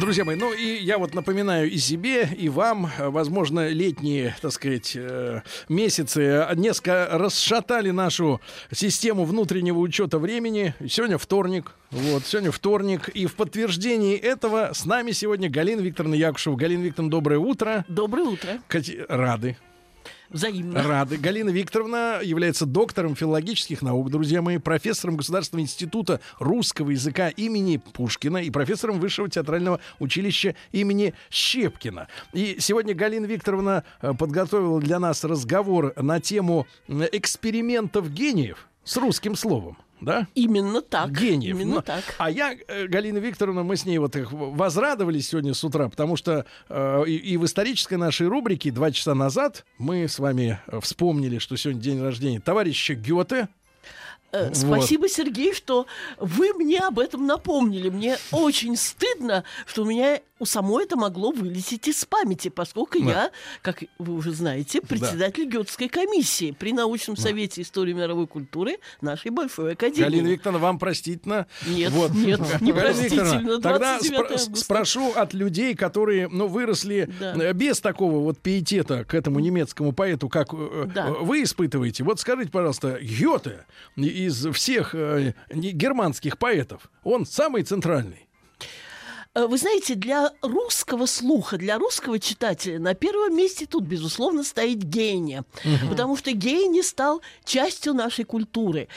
Друзья мои, ну и я вот напоминаю и себе, и вам, э, возможно, летние, так сказать, э, месяцы несколько расшатали нашу систему внутреннего учета времени. Сегодня вторник, вот, сегодня вторник, и в подтверждении этого с нами сегодня Галина Викторовна Якушева. Галина Викторовна, доброе утро. Доброе утро. Кати- Рады. Взаимно. Рады. Галина Викторовна является доктором филологических наук, друзья мои, профессором Государственного института русского языка имени Пушкина и профессором Высшего театрального училища имени Щепкина. И сегодня Галина Викторовна э, подготовила для нас разговор на тему м, экспериментов гениев с русским словом. Да? Именно так. Гениев. Именно Но- так. А я, э, Галина Викторовна, мы с ней вот их возрадовались сегодня с утра, потому что э, и, и в исторической нашей рубрике два часа назад мы с вами э, вспомнили, что сегодня день рождения товарища Гёте. Э, вот. Спасибо, Сергей, что вы мне об этом напомнили. Мне очень стыдно, что у меня у самой это могло вылететь из памяти, поскольку Да. я, как вы уже знаете, председатель Гетской комиссии при научном совете истории мировой культуры нашей Большой Академии. Галина Викторовна, вам простительно. Нет, нет, не простительно. Тогда 29 спро- августа. спрошу от людей, которые ну, выросли Да. э, без такого вот пиетета к этому немецкому поэту, как э, Да. вы испытываете. Вот скажите, пожалуйста, Гёте из всех э, германских поэтов, он самый центральный. Э, Вы знаете, для русского слуха, для русского читателя на первом месте тут, безусловно, стоит гений. Потому что гений стал частью нашей культуры.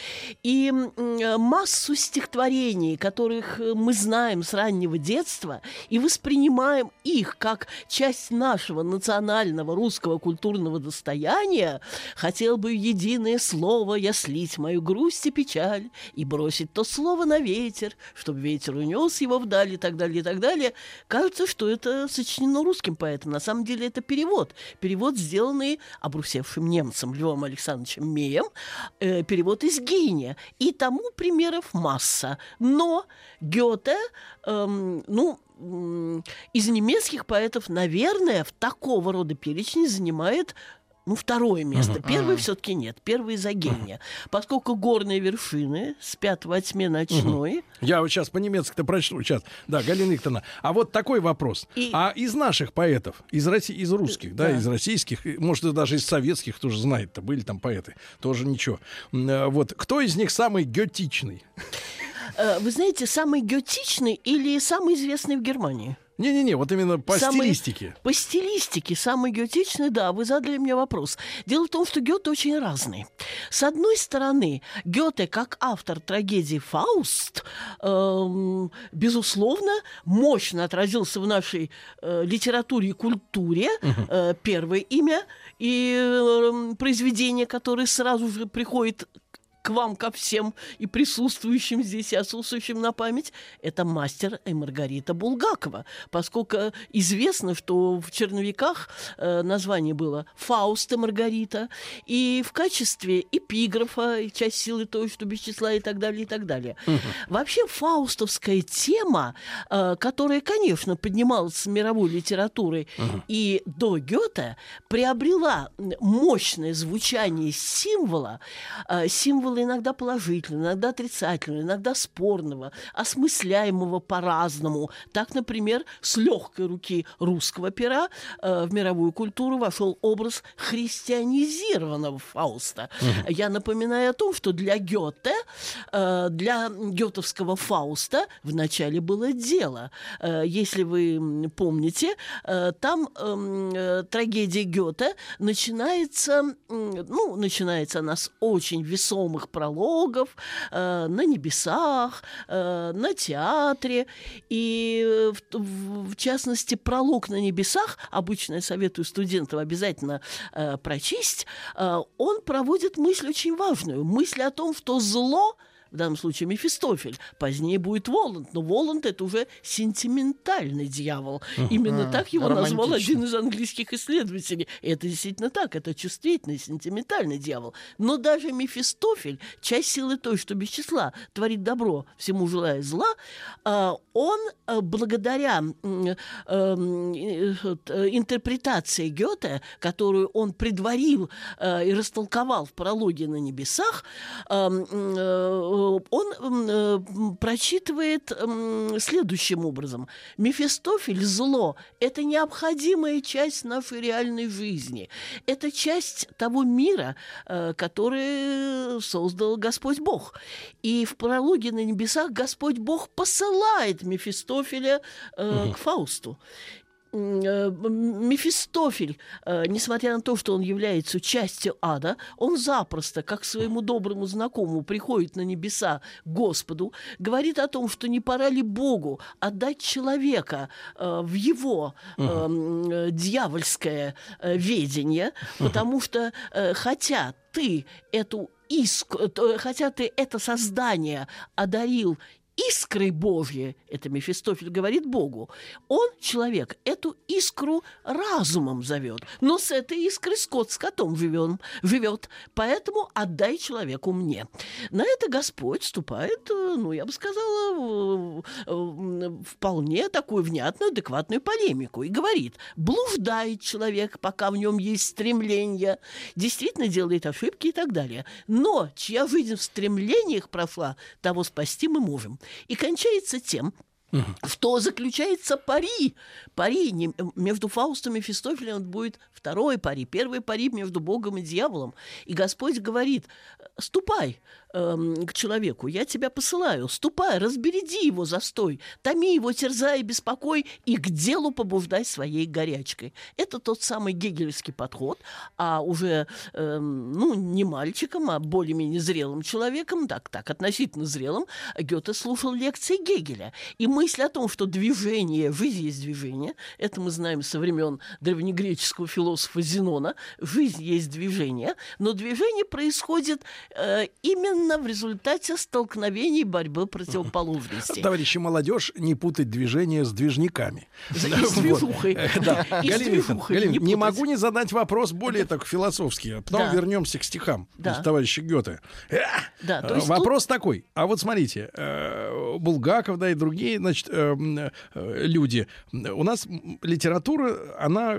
И э, массу стихотворений, которых э, мы знаем с раннего детства, и воспринимаем их как часть нашего национального русского культурного достояния, хотел бы единое слово я слить мою грусть и печаль и бросить то слово на ветер, чтобы ветер унес его вдаль и так далее, так далее. Кажется, что это сочинено русским поэтом. На самом деле это перевод. Перевод, сделанный обрусевшим немцем Львом Александровичем Меем. э, перевод из гения. И тому примеров масса. Но Гёте, эм, ну, из немецких поэтов, наверное, в такого рода перечне занимает ну, второе место. Первый все-таки нет. Первый за гения. Поскольку горные вершины спят во тьме ночной. Я вот сейчас по-немецки-то прочту. Сейчас. Да, Галина Викторовна. А вот такой вопрос. И- А из наших поэтов, из, Росси- из русских, да, Да. из российских, может, даже из советских тоже знает-то, были там поэты, тоже ничего. Э, Вот, кто из них самый гетичный? Э, Вы знаете, самый гетичный или самый известный в Германии? Не-не-не, вот именно по Самый- стилистике. По стилистике самый гетичный, да, вы задали мне вопрос. Дело в том, что Гёте очень разный. С одной стороны, Гёте, как автор трагедии «Фауст», эм, безусловно, мощно отразился в нашей э, литературе и культуре. Э, первое имя и эм, произведение, которое сразу же приходит к вам, ко всем и присутствующим здесь, и отсутствующим на память, это мастер и Маргарита Булгакова. Поскольку известно, что в черновиках э, название было «Фауст и Маргарита», и в качестве эпиграфа, и часть силы той, что без числа, и так далее, и так далее. Вообще фаустовская тема, э, которая, конечно, поднималась с мировой литературой и до Гёте, приобрела мощное звучание символа, э, символа иногда положительного, иногда отрицательного, иногда спорного, осмысляемого по-разному. Так, например, с легкой руки русского пера э, в мировую культуру вошел образ христианизированного Фауста. Я напоминаю о том, что для Гёте, э, для гетовского Фауста вначале было дело. Э, Если вы помните, э, там эм, э, трагедия Гёте начинается, ну, начинается она с очень весомых прологов э, на небесах, э, на театре. И э, в, в- в частности, пролог на небесах, обычно я советую студентам обязательно э, прочесть, э, он проводит мысль очень важную. Мысль о том, что зло в данном случае Мефистофель, позднее будет Воланд, но Воланд это уже сентиментальный дьявол. Именно так его назвал один из английских исследователей. И это действительно так, это чувствительный, сентиментальный дьявол. Но даже Мефистофель, часть силы той, что без числа творит добро, всему желая зла, а, он а, благодаря э, интерпретации Гёте, которую он предварил и растолковал в прологе на небесах, он э, прочитывает следующим образом. Мефистофель – зло. Это необходимая часть нашей реальной жизни. Это часть того мира, э, который создал Господь Бог. И в прологе на небесах Господь Бог посылает Мефистофеля э, к Фаусту. Э, Мефистофель, э, несмотря на то, что он является частью ада, он запросто, как своему доброму знакомому, приходит на небеса Господу, говорит о том, что не пора ли Богу отдать человека э, в его э, дьявольское ведение, потому что хотя ты эту иск, хотя ты это создание одарил искрой Божьей, это Мефистофель говорит Богу, он, человек, эту искру разумом зовет. Но с этой искрой скот с котом живет, живет. Поэтому отдай человеку мне. На это Господь вступает, э, ну, я бы сказала, вполне такую внятную, адекватную полемику и говорит, блуждает человек, пока в нем есть стремление, действительно делает ошибки и так далее. Но чья жизнь в стремлениях прошла, того спасти мы можем. И кончается тем, что заключается пари. Пари не, между Фаустом и Фистофелем будет второй пари. Первый пари между Богом и дьяволом. И Господь говорит, ступай, Эм, к человеку, я тебя посылаю, ступай, разбереди его застой, томи его, терзай, беспокой и к делу побуждай своей горячкой. Это тот самый гегельский подход, а уже, э, ну, не мальчиком, а более-менее зрелым человеком, так, так, относительно зрелым, Гёте слушал лекции Гегеля. И мысль о том, что движение, жизнь есть движение, это мы знаем со времен древнегреческого философа Зенона, жизнь есть движение, но движение происходит э, именно именно в результате столкновений борьбы противоположностей. Товарищи молодежь, не путать движение с движниками. И с движухой. Да. Галина, не могу не задать вопрос более так философский, а потом вернемся к стихам товарища Гёте. Э, вопрос такой. А вот смотрите, э, Булгаков, да, и другие, значит, э, люди. У нас литература, она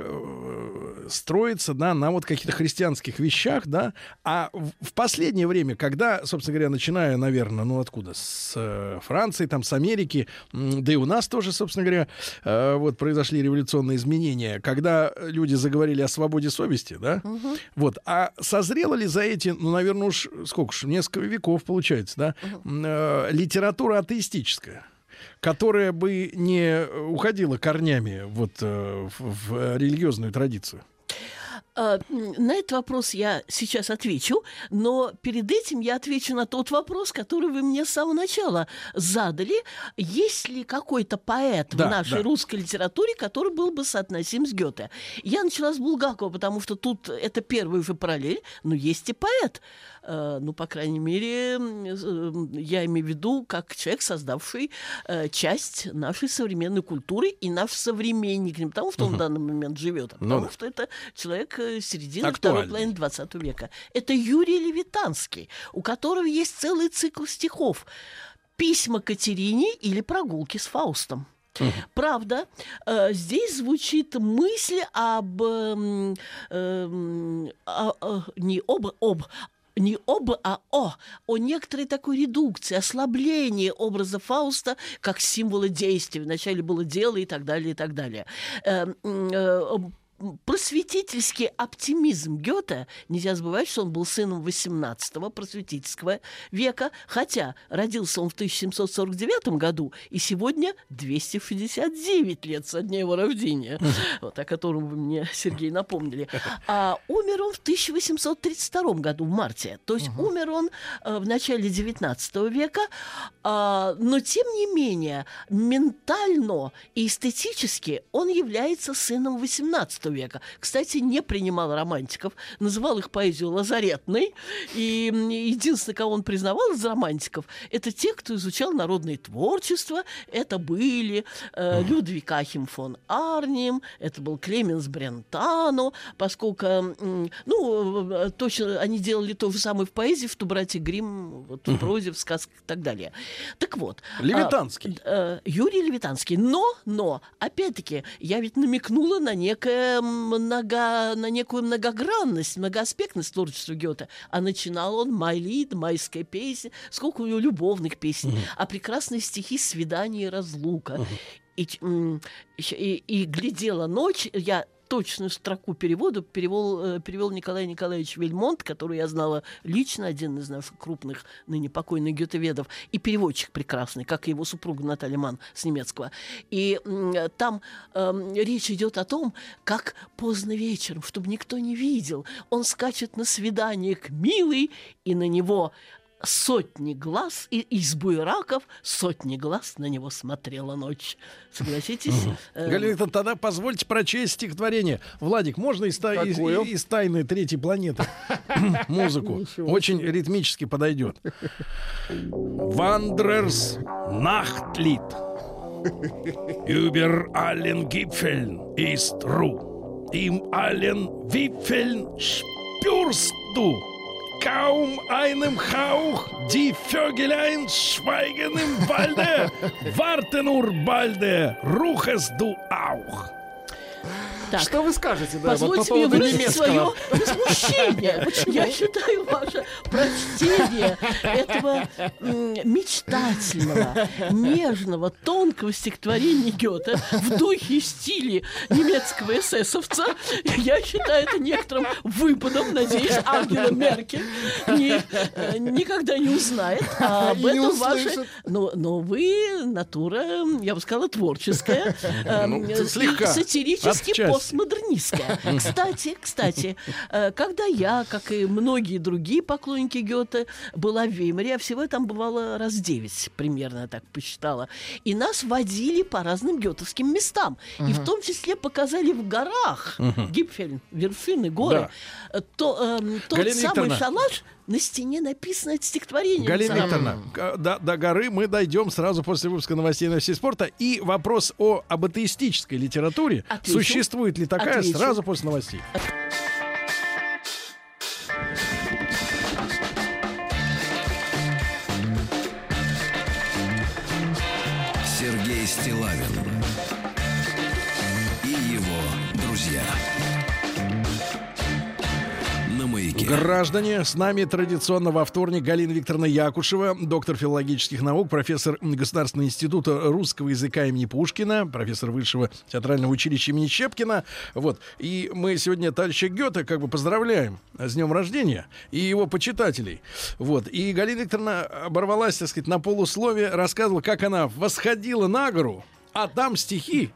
строится, да, на вот каких-то христианских вещах, да, а в последнее время, когда собственно говоря, начиная, наверное, ну откуда? С э, Франции, там, с Америки, да и у нас тоже, собственно говоря, э, вот произошли революционные изменения, когда люди заговорили о свободе совести, да? Угу. Вот. А созрела ли за эти, ну, наверное, уж сколько ж, несколько веков, получается, да, угу. литература атеистическая? которая бы не уходила корнями вот в религиозную традицию? А, на этот вопрос я сейчас отвечу, но перед этим я отвечу на тот вопрос, который вы мне с самого начала задали. Есть ли какой-то поэт да, в нашей да. русской литературе, который был бы соотносим с Гёте? Я начала с Булгакова, потому что тут это первый же параллель, но есть и поэт. Э, ну, по крайней мере, э, я имею в виду как человек, создавший э, часть нашей современной культуры и наш современник, не потому что он в данный момент живет, а ну потому ну, что это человек середины второй половины 20 века. Это Юрий Левитанский, у которого есть целый цикл стихов. «Письма Катерине» или «Прогулки с Фаустом». Угу. Правда, э, здесь звучит мысль об э, э, э, не об, об не об, а о, о некоторой такой редукции, ослаблении образа Фауста как символа действия. Вначале было дело и так далее, и так далее. Просветительский оптимизм Гёте, нельзя забывать, что он был сыном 18-го просветительского века, хотя родился он в 1749 году, и сегодня 269 лет со дня его рождения, вот, о котором вы мне, Сергей, напомнили. А умер он в 1832 году, в марте. То есть умер он э, в начале 19 века, э, но тем не менее ментально и эстетически он является сыном 18 XIX века. Кстати, не принимал романтиков, называл их поэзию лазаретной. И единственное, кого он признавал из романтиков, это те, кто изучал народное творчество. Это были э, Людвиг Ахим фон Арнем, это был Клеменс Брентано, поскольку, ну, э, точно они делали то же самое в поэзии, в Тубрате Грим, вот, в прозе, в сказках и так далее. Так вот. Левитанский. А, э, Юрий Левитанский. Но, но, опять-таки, я ведь намекнула на некое много, на некую многогранность, многоаспектность творчества Гёте. А начинал он «Майлид», «Майская песня», сколько у него любовных песен, угу. а прекрасные стихи «Свидание и разлука». Угу. И, и, и глядела ночь, я точную строку перевода перевел, э, перевел Николай Николаевич Вельмонт, который я знала лично, один из наших крупных ныне покойных гетеведов, и переводчик прекрасный, как и его супруга Наталья Ман с немецкого. И там э, речь идет о том, как поздно вечером, чтобы никто не видел, он скачет на свидание к милой, и на него сотни глаз, и из буераков сотни глаз на него смотрела ночь. Согласитесь? Э, Галина, тогда позвольте прочесть стихотворение. Владик, можно из, та, из, из тайны третьей планеты музыку? Очень ритмически подойдет. Wanderers Nachtlied. Über allen Gipfeln ist Ruhe. Im allen Wipfeln spürst du kaum einem Hauch, die Vögelein schweigen im Walde, warte nur balde, ruchest du auch. Так. Что вы скажете, да, Позвольте вот по мне выразить свое возмущение. Я считаю ваше прочтение этого мечтательного, нежного, тонкого стихотворения Гёте в духе и стиле немецкого эсэсовца, я считаю это некоторым выпадом. Надеюсь, Ангела Меркель не, э, никогда не узнает а об этом ваше... Но, но вы натура, я бы сказала, творческая, ну, э, слегка, сатирически постмодернистская. Кстати, кстати, э, когда я, как и многие другие поклонники Гёте, была в Веймаре, я всего там бывала раз девять, примерно так посчитала. И нас водили по разным гетовским местам. И в том числе показали в горах, Гипфельн, вершины, горы, э, то, э, тот самый шалаш, на стене написано это стихотворение. Галина Викторовна, до, до горы мы дойдем сразу после выпуска новостей новостей спорта. И вопрос о об атеистической литературе. Отвечу. Существует ли такая Отвечу. сразу после новостей? Граждане, с нами традиционно во вторник Галина Викторовна Якушева, доктор филологических наук, профессор Государственного института русского языка имени Пушкина, профессор высшего театрального училища имени Щепкина. Вот. И мы сегодня товарища Гёте как бы поздравляем с днем рождения и его почитателей. Вот. И Галина Викторовна оборвалась, так сказать, на полусловие, рассказывала, как она восходила на гору, а там стихи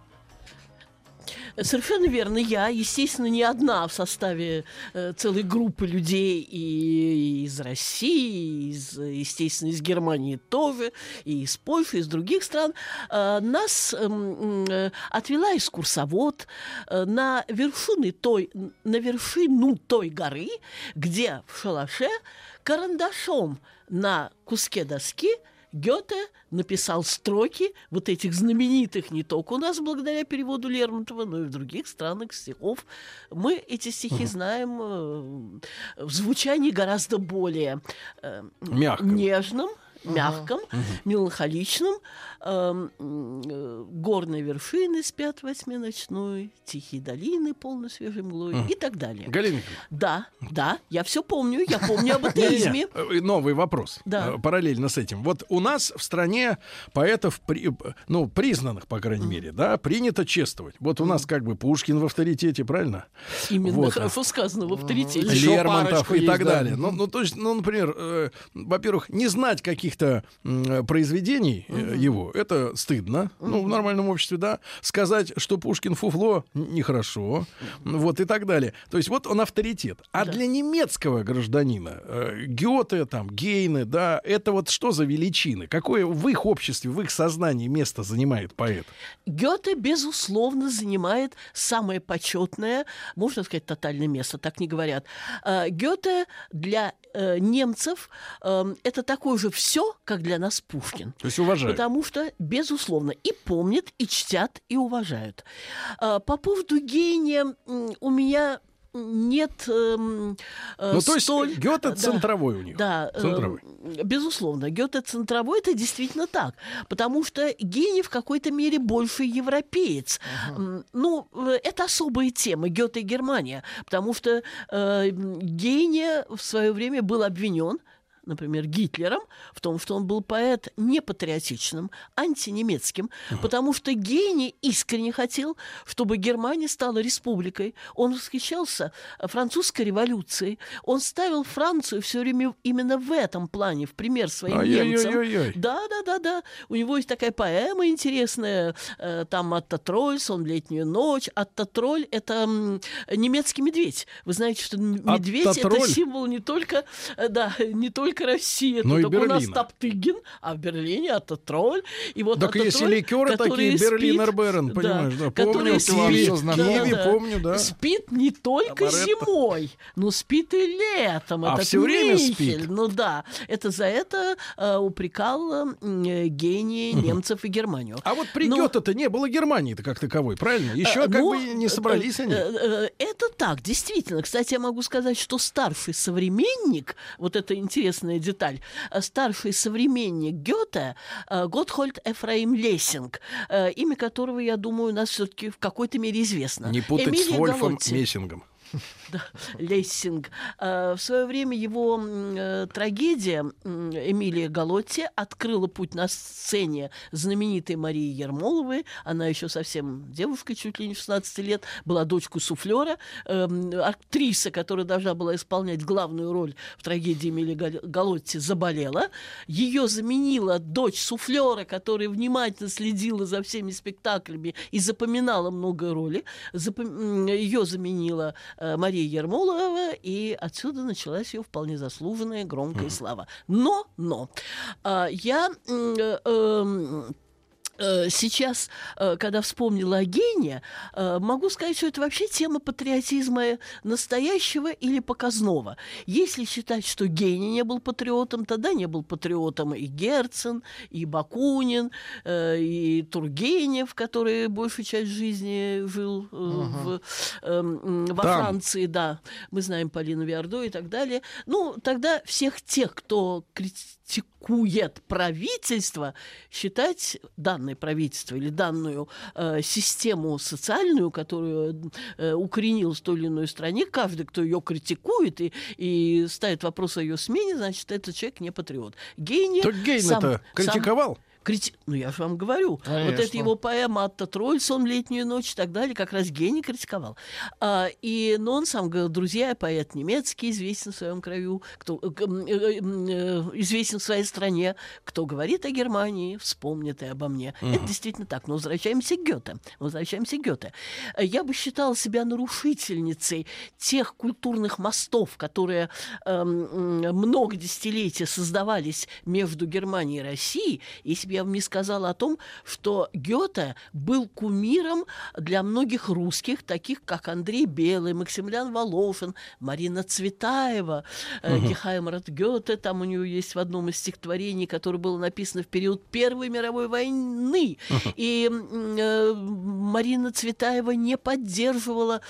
Совершенно верно. Я, естественно, не одна в составе э, целой группы людей и, и из России, и из, естественно, из Германии тоже, и из Польши, и из других стран. Э, нас эм, э, отвела экскурсовод э, на вершины той, на вершину той горы, где в шалаше карандашом на куске доски – Гёте написал строки вот этих знаменитых не только у нас благодаря переводу Лермонтова, но и в других странах стихов. Мы эти стихи знаем э, в звучании гораздо более э, нежном, мягком, uh-huh. меланхоличном. Э, э, горные вершины спят во тьме ночной, тихие долины полны свежей мглой uh-huh. и так далее. Галина Да, да, я все помню, я помню об атеизме. Э, новый вопрос. Да. Параллельно с этим. Вот у нас в стране поэтов, ну, признанных, по крайней мере, да, принято чествовать. Вот у нас как бы Пушкин в авторитете, правильно? Именно вот. хорошо сказано, в авторитете. Лермонтов и так далее. Ну, ну, то есть, ну, например, во-первых, не знать каких каких-то произведений э, его, это стыдно, ну, в нормальном обществе, да. Сказать, что Пушкин фуфло, нехорошо, вот и так далее. То есть вот он авторитет. А Да. для немецкого гражданина э, Гёте, там, Гейне, да, это вот что за величины? Какое в их обществе, в их сознании место занимает поэт? Гёте, безусловно, занимает самое почетное, можно сказать, тотальное место, так не говорят. Э, Гёте для э, немцев э, это такое же все, как для нас Пушкин. То есть уважают. Потому что, безусловно, и помнят, и чтят, и уважают. А, По поводу гения у меня нет эм, э, Ну, то есть столь... Гёте Да. центровой у них. Да, э, Центровой. безусловно, Гёте центровой это действительно так, потому что гений в какой-то мере больше европеец. М, Ну, э, это особая тема Гёте и Германия, потому что э, гения в свое время был обвинен например, Гитлером, в том, что он был поэт непатриотичным, антинемецким, потому что гений искренне хотел, чтобы Германия стала республикой. Он восхищался французской революцией. Он ставил Францию все время именно в этом плане, в пример своим немцам. Ай-яй-яй-яй. Да, да, да, да. У него есть такая поэма интересная, э, там «Атта Тролль», «Сон летнюю ночь». «Атта Тролль» — это немецкий медведь. Вы знаете, что м- «Атта медведь — это Тролль»? символ не только, э, да, не только России. Но и Тут у нас Берлина. Топтыгин, а в Берлине «Атта Тролль». И вот Так «Атта есть и Тролль», ликеры такие, спит- Берлинер Берн, понимаешь, да, помню, киви, помню, да. Спит не только зимой, но спит и летом. А всё время Михель, спит. Ну да, это за это э, упрекал э, гений немцев и Германию. А вот при Ну, Гёте-то не было Германии-то как таковой, правильно? Еще Э, как ну, бы не собрались они. Это так, действительно. Кстати, я могу сказать, что старший современник, вот это интересная деталь, э, старший современник Гёте, э, Готхольд Эфраим Лессинг, э, имя которого, я думаю, у нас все-таки в какой-то мере известно. Не путать с Эмилия Вольфом Галотти. Мессингом. Лессинг. Э, В свое время его э, трагедия Эмилия Галотти открыла путь на сцене знаменитой Марии Ермоловой. Она еще совсем девушкой, чуть ли не 16 лет, была дочкой суфлера, эм, актриса, которая должна была исполнять главную роль в трагедии Эмилии Гал- Галотти, заболела. Ее заменила дочь суфлера, которая внимательно следила за всеми спектаклями и запоминала много роли. Ее заменила э, Мария Ермолова, и отсюда началась ее вполне заслуженная громкая слава. Но, но, а, я э, э, сейчас, э, когда вспомнила о гении, э, могу сказать, что это вообще тема патриотизма настоящего или показного. Если считать, что гений не был патриотом, тогда не был патриотом и Герцен, и Бакунин, э, и Тургенев, который большую часть жизни жил э, в, эм, во Там. Франции, да. Мы знаем Полину Виардо и так далее. Ну, тогда всех тех, кто критикует правительство, считать данное правительство или данную э, систему социальную, которую э, укоренилась в той или иной стране, каждый, кто ее критикует и, и ставит вопрос о ее смене, значит, этот человек не патриот. Гений Так Гейн-то сам- критиковал. Крити... Ну, я же вам говорю. Вот Конечно. это его поэма «Атта Тролль», «Сон в летнюю ночь» и так далее, как раз гений критиковал. А, и, но он сам говорил, друзья, я поэт немецкий, известен в своем краю, кто, э, э, э, э, известен в своей стране. Кто говорит о Германии, вспомнит и обо мне. Это действительно так. Но возвращаемся к Гёте. Возвращаемся к Гёте. Э, Я бы считала себя нарушительницей тех культурных мостов, которые м, много десятилетий создавались между Германией и Россией, если бы я вам не сказала о том, что Гёте был кумиром для многих русских, таких как Андрей Белый, Максимилиан Волошин, Марина Цветаева, э, Гехаймрат Гёте, там у нее есть в одном из стихотворений, которое было написано в период Первой мировой войны. И м, э, Марина Цветаева не поддерживала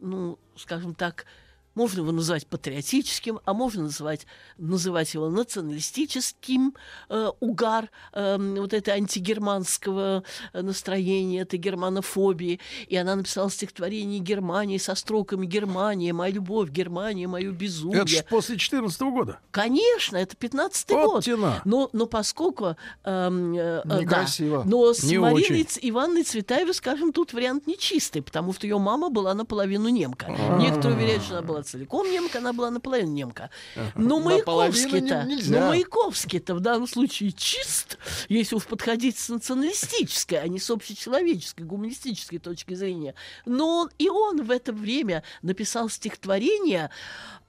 ну, скажем так, можно его называть патриотическим, а можно называть, называть его националистическим э, угар э, вот это антигерманского настроения, этой германофобии. И она написала стихотворение Германии со строками «Германия, моя любовь, Германия, мое безумие». Это ж после 14 года. Конечно, это 15-й Вот год. тена. Но, но поскольку... эм, э, э, Некрасиво. Да, но с Не Мариной очень. Ивановной Цветаевой, скажем, тут вариант нечистый, потому что ее мама была наполовину немка. Некоторые уверяют, что она была была целиком немка, она была наполовину немка. Но Маяковский-то, но Маяковский-то в данном случае чист, если уж подходить с националистической, а не с общечеловеческой, гуманистической точки зрения. Но он- и он в это время написал стихотворения,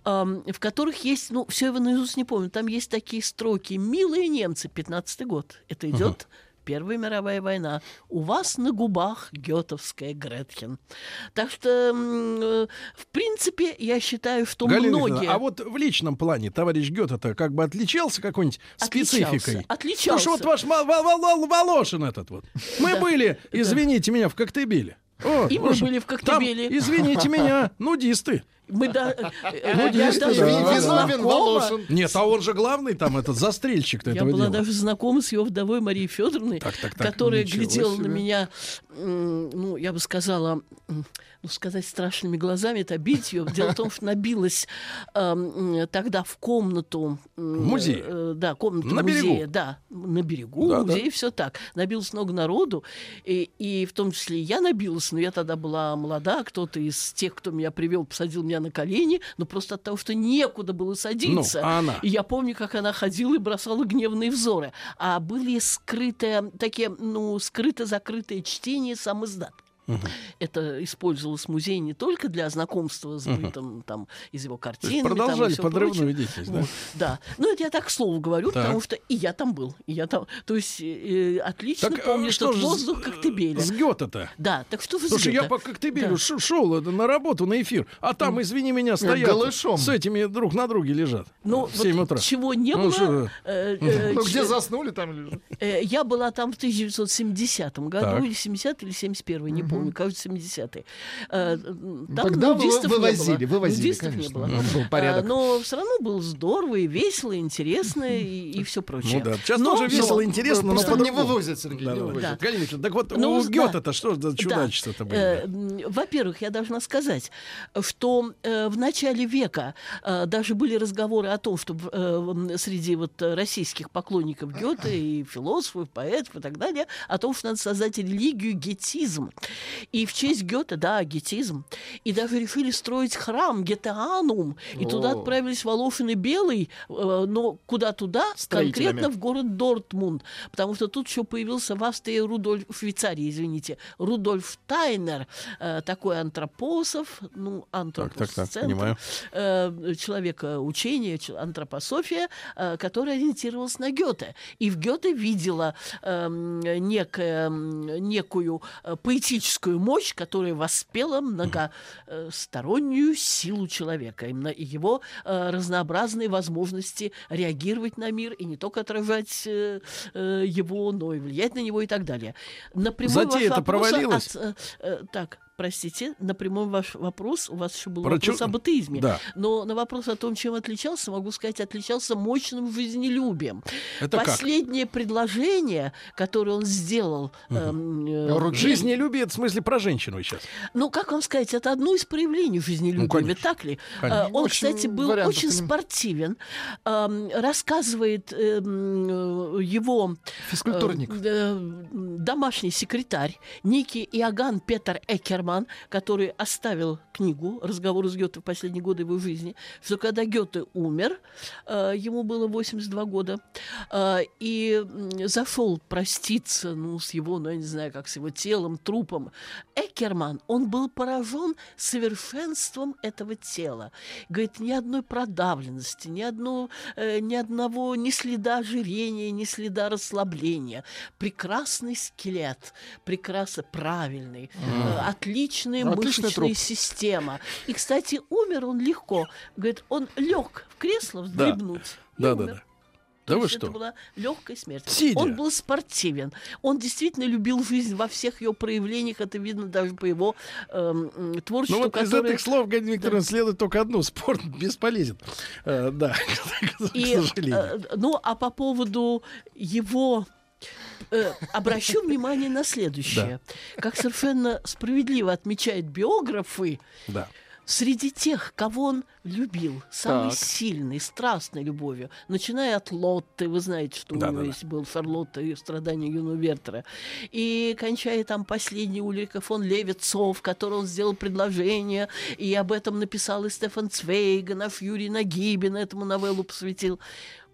ам, в которых есть, ну, все его наизусть не помню, там есть такие строки «Милые немцы», 15 год. Это идет Первая мировая война. У вас на губах гетовская Гретхен. Так что, э, в принципе, я считаю, что Галина многие... А вот в личном плане товарищ Гёте-то как бы отличался какой-нибудь спецификой? отличался. Потому что вот ваш Волошин этот вот. Мы были, извините меня, в Коктебеле. О, И мы были в Там, Коктебеле. извините меня, нудисты. Мы да, э, э, я даже да, была да. Знакома- Волошин. Нет, а он же главный там, этот застрельщик Я этого была дела. даже знакома с его вдовой Марией Федоровной, Так, так, так, которая глядела на меня, ну, я бы сказала, ну, сказать страшными глазами, это обидеть ее. Дело в том, что набилась м, тогда в комнату... м, В музее? э, да, комнату На берегу? музея, да, на берегу Да, да. музея, все так. Набилось много народу, и, и в том числе и я набилась, но я тогда была молода, кто-то из тех, кто меня привел, посадил меня на колени, но просто от того, что некуда было садиться. Ну, а она? И я помню, как она ходила и бросала гневные взоры. А были скрытые, такие, ну, скрыто-закрытые чтения сам издат. Это использовалось в музее не только для знакомства с бытом там, из его картин. продолжали подрывную деятельность, да? Да. Ну, это я так к слову говорю, Так. потому что и я там был. И я там, то есть э, отлично Так помню э, что этот же воздух с- Коктебеля. с Гёте-то? Да, так что вы Слушай, с я Гёте? по Коктебелю Да. шел на работу, на эфир, а там, извини меня, стоят голышом. с этими друг на друге лежат Ну, в 7 вот утра. чего не Ну, было... что- э, э, Ну, где ч- заснули, там лежат. Э, Я была там в 1970 году, Так. или 70 или 71 не помню, кажется, 70-й. Э, м, Там Тогда вы- нудистов не вывозили, было. вывозили, Нудистов не конечно. было. Ну, был порядок. А, Но все равно было здорово и весело, и интересно, и, все прочее. Ну да, сейчас Но- тоже весело, но- интересно, но Просто не вывозят, Сергей, Да, не да, вывозят. да. Галина Викторовна, так вот, Ну, у да. Гёте-то что за Да. чудачество-то были? Э, м, Во-первых, я должна сказать, что э, в начале века даже были разговоры о том, что среди вот российских поклонников Гёте и философов, поэтов и так далее, о том, что надо создать религию гетизм. И в честь Гёте, да, гетизм. И даже решили строить храм Гетеанум. И туда О. отправились Волошин и Белый, э, но куда туда? Конкретно в город Дортмунд, потому что тут еще появился в Австрии Рудольф, в Швейцарии, извините, Рудольф Тайнер, э, такой антропософ, ну, антропоцентр, понимаю. э, человека учения, антропософия, который ориентировался на Гёте. И в Гёте видела эм, некая, м, некую э, поэтическую мощь, которая воспела многостороннюю силу человека, именно его э, разнообразные возможности реагировать на мир и не только отражать э, э, его, но и влиять на него и так далее. На прямой Затея это провалилась? от, так, простите, на прямой ваш вопрос, у вас еще был Про вопрос чё- об атеизме. Да. Но на вопрос о том, чем отличался, могу сказать, отличался мощным жизнелюбием. Это как? Последнее предложение, которое он сделал... эм, э, Руки. Жизнелюбие, это в смысле про женщину сейчас. ну, как вам сказать, это одно из проявлений жизнелюбия, Ну, конечно. ведь так ли? Конечно. А, Он, Очень кстати, был вариантов очень спортивен. Ам, Рассказывает эм, э, его Физкультурник. э, э, домашний секретарь, некий Иоганн Петер Экерман, который оставил книгу «Разговоры с Гёте в последние годы его жизни», что когда Гёте умер, э, ему было 82 года, э, и зашел проститься ну, с его, ну, я не знаю, как с его телом, трупом, Экерман, он был поражен совершенством этого тела. Говорит, ни одной продавленности, ни, одно, э, ни одного, ни следа ожирения, ни следа расслабления. Прекрасный скелет, прекрасно правильный, э, отличная Отличный мышечная труп. система. И, кстати, умер он легко. Говорит, он лег в кресло вздремнуть. и Да, да, умер. да. То Да вы что? Это была легкая смерть. Сидя. Он был спортивен. Он действительно любил жизнь во всех ее проявлениях. Это видно даже по его эм, творчеству, Ну вот из которое- этих слов, Галина Викторовна, следует только одно. Спорт бесполезен. Э, Да, к И, сожалению. э, ну, а по поводу его... э, обращу внимание на следующее. Как совершенно справедливо отмечают биографы, Да. среди тех, кого он любил, самой Так. сильной, страстной любовью, начиная от Лотты, вы знаете, что у него да, да. есть был Шарлотта и страдания юного Вертера, и кончая там последний Ульрика фон Левицов, который он сделал предложение, и об этом написал и Стефан Цвейга, наш Юрий Нагибин этому новеллу посвятил.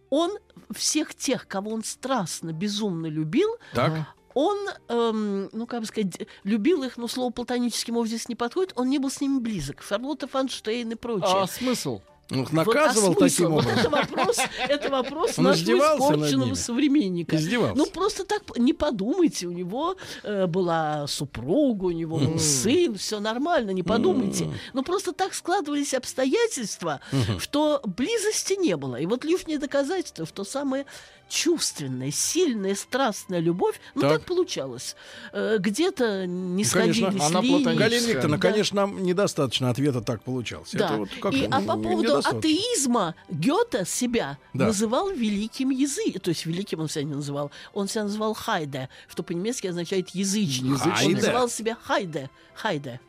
Он всех тех, кого он страстно, безумно любил, Так. он, эм, ну, как бы сказать, любил их, но слово платонически, может, здесь не подходит, он не был с ними близок. Шарлотта Фанштейн и прочее. А смысл? Ну, Вот, наказывал а таким Вот образом. Это вопрос, это вопрос Он нашего испорченного современника. Издевался. Ну, просто так не подумайте. У него э, была супруга, у него был сын, все нормально, не подумайте. Но просто так складывались обстоятельства, что близости не было. И вот лишнее доказательство, что самое чувственная, сильная, страстная любовь, ну Так. так, получалось. Э, где-то не Ну, конечно, сходились она линии. Галина Викторовна, Да. конечно, нам недостаточно ответа так получался. Да. Это вот как и, а по поводу атеизма Гёте себя Да. называл великим языком. То есть великим он себя не называл. Он себя называл Хайде, что по-немецки означает язычник. Хайде. Он называл себя Хайде, Хайде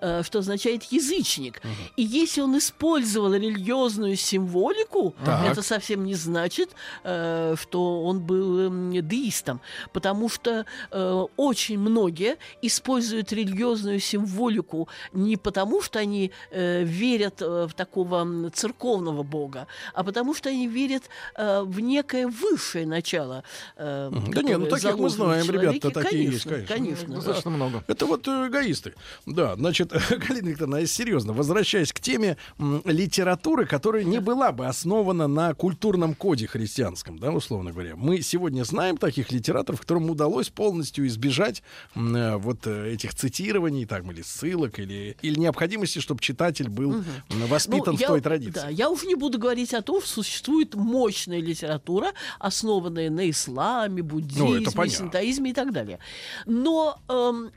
э, что означает язычник. И если он использовал религиозную символику, Так. это совсем не значит, э, что он был эм, деистом. Потому что э, очень многие используют религиозную символику не потому, что они э, верят э, в такого церковного бога, а потому что они верят э, в некое высшее начало. э. Да не, ну таких мы знаем, человеке. ребята, такие есть, конечно. Конечно. Достаточно много. Это вот э, эгоисты. Да, значит, Галина Викторовна, если серьезно, возвращаясь к теме литературы, которая не была бы основана на культурном коде христианском, да, условно говоря. Мы сегодня знаем таких литераторов, которым удалось полностью избежать э, вот э, этих цитирований, там, или ссылок, или, или необходимости, чтобы читатель был м, воспитан Ну, в я- той традиции. Да, я уже не буду говорить о том, что существует мощная литература, основанная на исламе, буддизме, Ну, синтоизме и так далее. Но эм,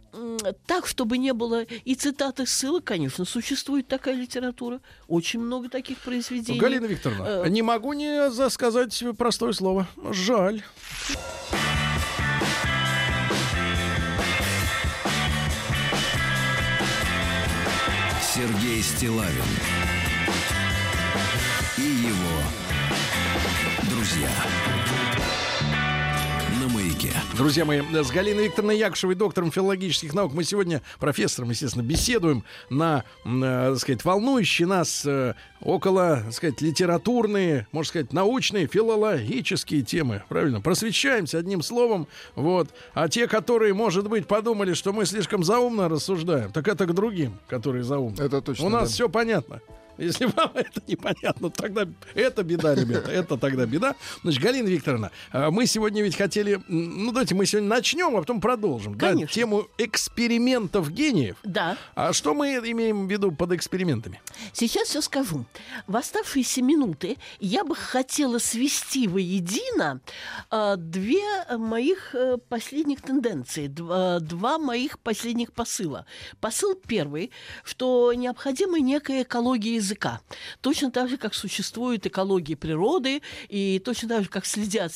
так, чтобы не было и цитат, и ссылок, конечно, существует такая литература. Очень много таких произведений. Галина Викторовна, Э, не могу не за- сказать простое слово. Жаль. Сергей Стилавин и его друзья. Друзья мои, с Галиной Викторовной Якушевой, доктором филологических наук, мы сегодня, профессором, естественно, беседуем на, э, так сказать, волнующие нас э, около, так сказать, литературные, можно сказать, научные, филологические темы. Правильно? Просвещаемся одним словом. Вот. А те, которые, может быть, подумали, что мы слишком заумно рассуждаем, так это к другим, которые заумны. Это точно. У нас да. все понятно. Если вам это непонятно, тогда это беда, ребята. Это тогда беда. Значит, Галина Викторовна, а, мы сегодня ведь хотели... Ну, давайте мы сегодня начнем, а потом продолжим. да, Конечно. тему экспериментов гениев. Да. А что мы имеем в виду под экспериментами? Сейчас все скажу. В оставшиеся минуты я бы хотела свести воедино э, две моих э, последних тенденции, два, два моих последних посыла. Посыл первый, что необходима некая экология языка. Точно так же, как существует экология природы, и точно так же, как следят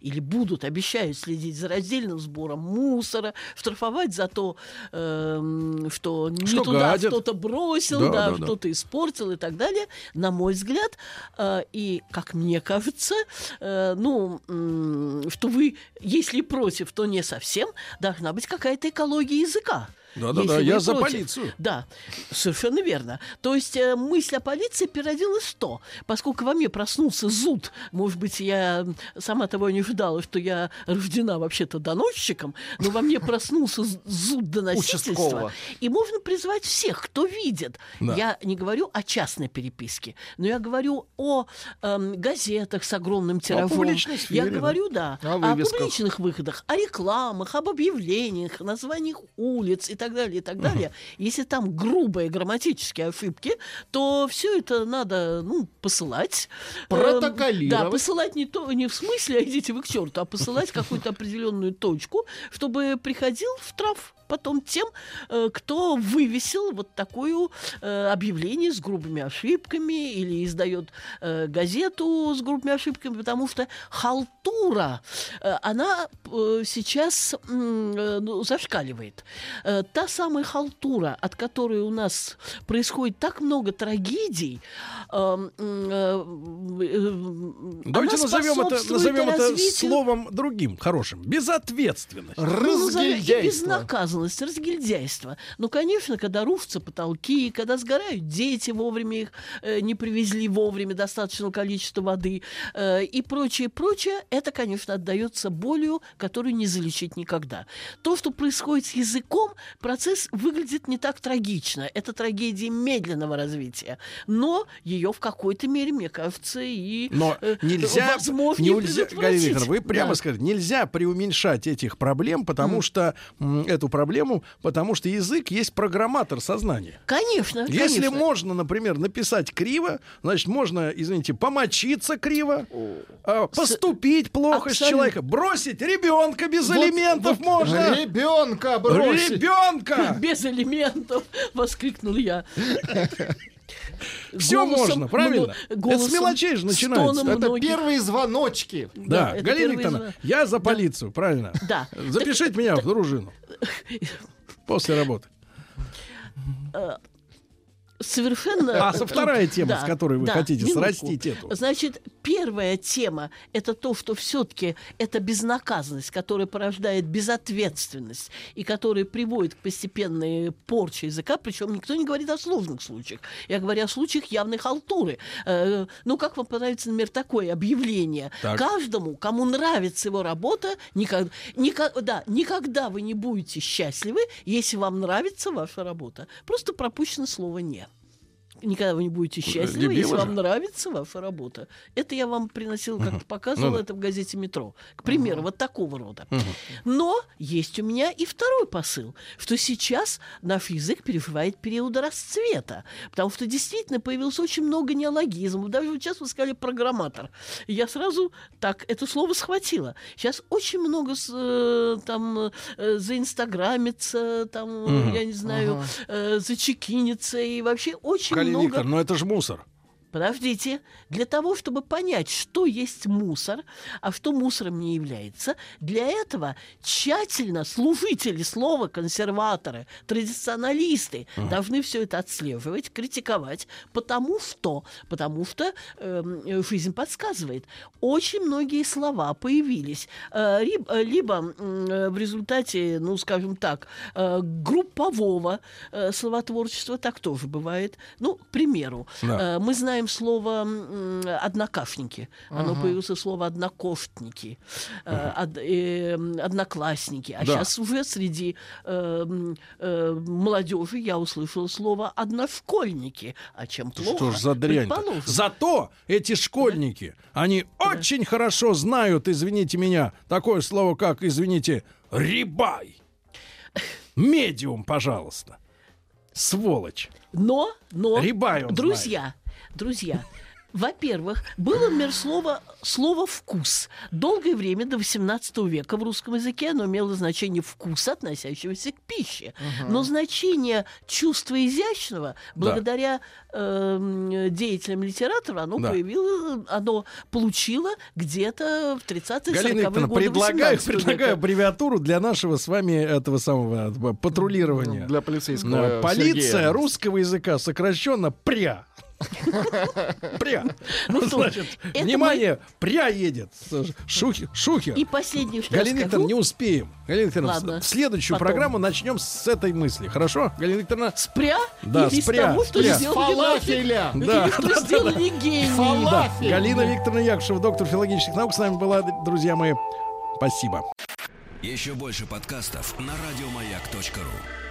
или будут, обещают следить за раздельным сбором мусора, штрафовать за то, эм, что не Что туда гадят. кто-то бросил, Да, да, да, да. что-то испортил и так далее, на мой взгляд, э, и, как мне кажется, э, ну, м, что вы, если против, то не совсем, должна быть какая-то экология языка. Да-да-да, Если я вы за против. полицию. Да, совершенно верно. То есть э, мысль о полиции переродилась что? Поскольку во мне проснулся зуд, может быть, я сама того не ожидала, что я рождена вообще-то доносчиком, но во мне проснулся зуд доносительства. И можно призвать всех, кто видит. Да. Я не говорю о частной переписке, но я говорю о эм, газетах с огромным тиражом. сфере, я да. говорю, да, О о вывесках. публичных выходах, о рекламах, об объявлениях, названиях улиц и так далее, и так далее. Если там грубые грамматические ошибки, то все это надо, ну, посылать. Эм, Протоколировать. Да, посылать не, то, не в смысле, а идите вы к черту, а посылать какую-то определенную точку, чтобы приходил штраф. Потом тем, э, кто вывесил вот такое э, объявление с грубыми ошибками или издает э, газету с грубыми ошибками, потому что халтура, она сейчас ну, зашкаливает. Та самая халтура, от которой у нас происходит так много трагедий, Давайте назовем это, назовем это словом другим, хорошим. Безответственность. Ну, и безнаказанность, разгильдяйство. Ну, конечно, когда рушатся потолки, когда сгорают дети, вовремя их э, не привезли вовремя достаточного количества воды э, и прочее, прочее, это, конечно, отдается болью, которую не залечить никогда. То, что происходит с языком, процесс выглядит не так трагично. Это трагедия медленного развития. Но ее в какой-то мере, мне кажется, и Но э, нельзя, нельзя Галина Викторовна, вы прямо да. скажете, нельзя преуменьшать этих проблем, потому mm. что м, эту проблему, потому что язык есть программатор сознания. Конечно. Если конечно. можно, например, написать криво, значит, можно, извините, помочиться криво, э, поступить плохо Абсолютно. с человека, бросить ребенка без вот, алиментов вот можно. Ребенка бросить. Ребенка! Без алиментов! Воскликнул я. Все можно, правильно? Это с мелочей же начинается. Это многих. первые звоночки. Да, да Галина Викторовна, звон... я за полицию, да. правильно? Да. Запишите так... меня в дружину. После работы. Совершенно... А со вторая тема, да, с которой вы да, хотите минутку. срастить эту. Значит, первая тема – это то, что все-таки это безнаказанность, которая порождает безответственность и которая приводит к постепенной порче языка, причем никто не говорит о сложных случаях. Я говорю о случаях явной халтуры. Э, ну, как вам понравится, например, такое объявление? Так. Каждому, кому нравится его работа, никогда, никогда, да, никогда вы не будете счастливы, если вам нравится ваша работа. Просто пропущено слово «нет» никогда вы не будете счастливы, Любила если же. вам нравится ваша работа. Это я вам приносил, как uh-huh. показывала ну, это в газете «Метро». К примеру, uh-huh. вот такого рода. Uh-huh. Но есть у меня и второй посыл, что сейчас наш язык переживает период расцвета, потому что действительно появилось очень много неологизмов. Даже вот сейчас вы сказали «программатор». я сразу так это слово схватила. Сейчас очень много э, там э, заинстаграмится, там, uh-huh. я не знаю, uh-huh. э, зачекинится, и вообще очень. Виктор, но это же мусор. Подождите. Для того, чтобы понять, что есть мусор, а что мусором не является, для этого тщательно служители слова, консерваторы, традиционалисты uh-huh. должны все это отслеживать, критиковать, потому что, потому что э, жизнь подсказывает. Очень многие слова появились э, либо, либо э, в результате, ну, скажем так, э, группового э, словотворчества, так тоже бывает. Ну, к примеру, да. э, мы знаем знаем слово «однокашники». Оно ага. появилось слово «однокоштники», ага. Э, од, э, «одноклассники». А да. сейчас уже среди э, э, молодежи я услышала слово «одношкольники». А чем плохо? Что ж за дрянь -то? Зато эти школьники, да. они да. очень хорошо знают, извините меня, такое слово, как, извините, «рибай». Медиум, пожалуйста. Сволочь. Но, но, Рибай друзья, знает. Друзья, во-первых, было, например, слово, слово «вкус». Долгое время, до XVIII века в русском языке оно имело значение «вкуса», относящегося к пище. Угу. Но значение чувства изящного, благодаря да. э, деятелям литератора, оно, да. появилось, оно получило где-то в 30-е 40-е годы предлагаю, предлагаю аббревиатуру для нашего с вами этого самого э, патрулирования. Для полицейского Полиция Сергея. русского языка сокращенно «пря». Пря. Ну, Значит, внимание, мы... пря едет. Шухер. Шухер. И последний, что Галина Викторовна, не успеем. Галина Викторовна, в следующую Потом. программу начнем с этой мысли. Хорошо? Галина Викторовна? Спря? Да, Или спря. Того, что спря. Фалафеля. Да. Или что сделали гении. Да. Галина Викторовна Якушева, доктор филологических наук, с нами была, друзья мои. Спасибо. Еще больше подкастов на радиомаяк.ру